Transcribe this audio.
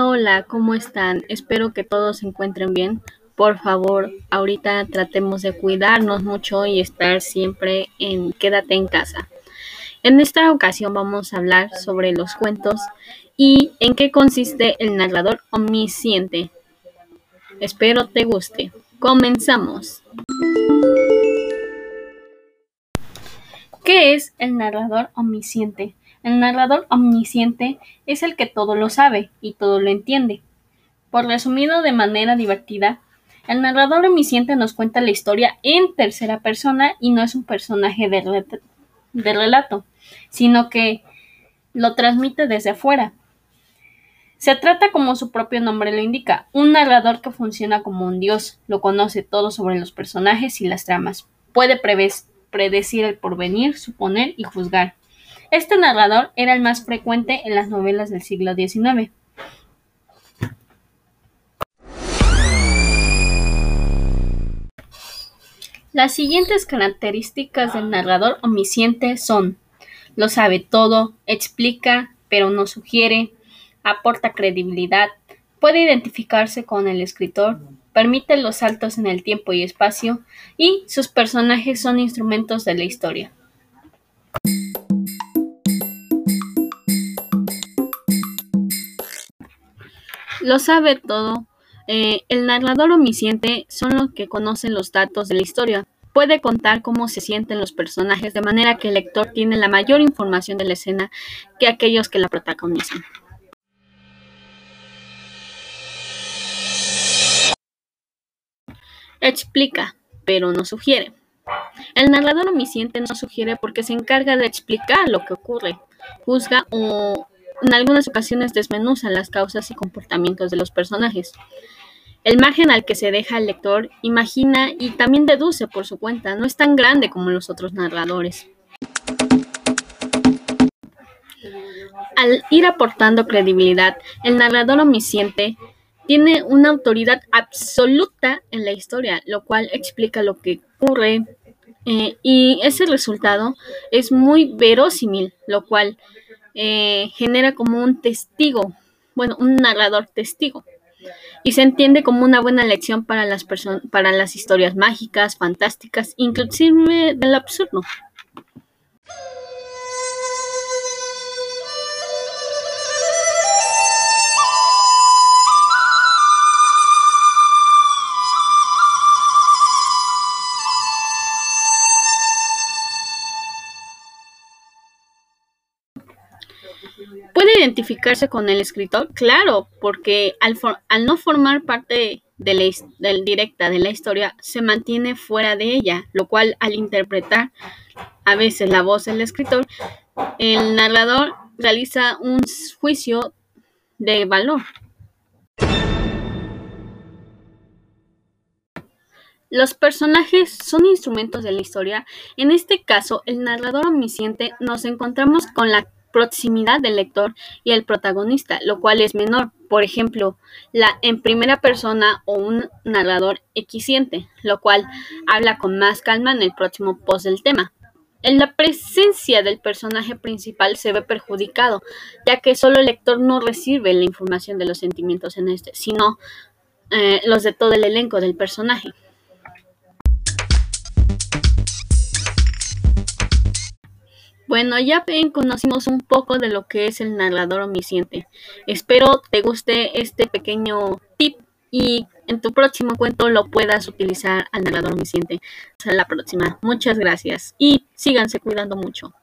Hola, ¿cómo están? Espero que todos se encuentren bien. Por favor, ahorita tratemos de cuidarnos mucho y estar siempre en quédate en casa. En esta ocasión vamos a hablar sobre los cuentos y en qué consiste el narrador omnisciente. Espero te guste. Comenzamos. ¿Qué es el narrador omnisciente? El narrador omnisciente es el que todo lo sabe y todo lo entiende. Por resumido de manera divertida, el narrador omnisciente nos cuenta la historia en tercera persona y no es un personaje de, de relato, sino que lo transmite desde afuera. Se trata, como su propio nombre lo indica, un narrador que funciona como un dios, lo conoce todo sobre los personajes y las tramas, puede predecir el porvenir, suponer y juzgar. Este narrador era el más frecuente en las novelas del siglo XIX. Las siguientes características del narrador omnisciente son lo sabe todo, explica pero no sugiere, aporta credibilidad, puede identificarse con el escritor, permite los saltos en el tiempo y espacio y sus personajes son instrumentos de la historia. Lo sabe todo. Eh, el narrador omnisciente son los que conocen los datos de la historia. Puede contar cómo se sienten los personajes de manera que el lector tiene la mayor información de la escena que aquellos que la protagonizan. Explica, pero no sugiere. El narrador omnisciente no sugiere porque se encarga de explicar lo que ocurre, juzga o en algunas ocasiones desmenuza las causas y comportamientos de los personajes. El margen al que se deja el lector imagina y también deduce por su cuenta no es tan grande como los otros narradores. Al ir aportando credibilidad, el narrador omnisciente tiene una autoridad absoluta en la historia, lo cual explica lo que ocurre eh, y ese resultado es muy verosímil, lo cual eh, genera como un testigo, bueno, un narrador testigo. Y se entiende como una buena lección para las, para las historias mágicas, fantásticas, inclusive del absurdo. ¿Puede identificarse con el escritor? Claro, porque al, no formar parte de la, directa de la historia, se mantiene fuera de ella, lo cual al interpretar a veces la voz del escritor, el narrador realiza un juicio de valor. Los personajes son instrumentos de la historia. En este caso, el narrador omnisciente nos encontramos con la proximidad del lector y el protagonista, lo cual es menor. Por ejemplo, la en primera persona o un narrador equiciente, lo cual habla con más calma en el próximo post del tema. En la presencia del personaje principal se ve perjudicado, ya que solo el lector no recibe la información de los sentimientos en este, sino eh, los de todo el elenco del personaje. Bueno, ya conocimos un poco de lo que es el narrador omnisciente. Espero te guste este pequeño tip y en tu próximo cuento lo puedas utilizar al narrador omnisciente. Hasta la próxima. Muchas gracias y síganse cuidando mucho.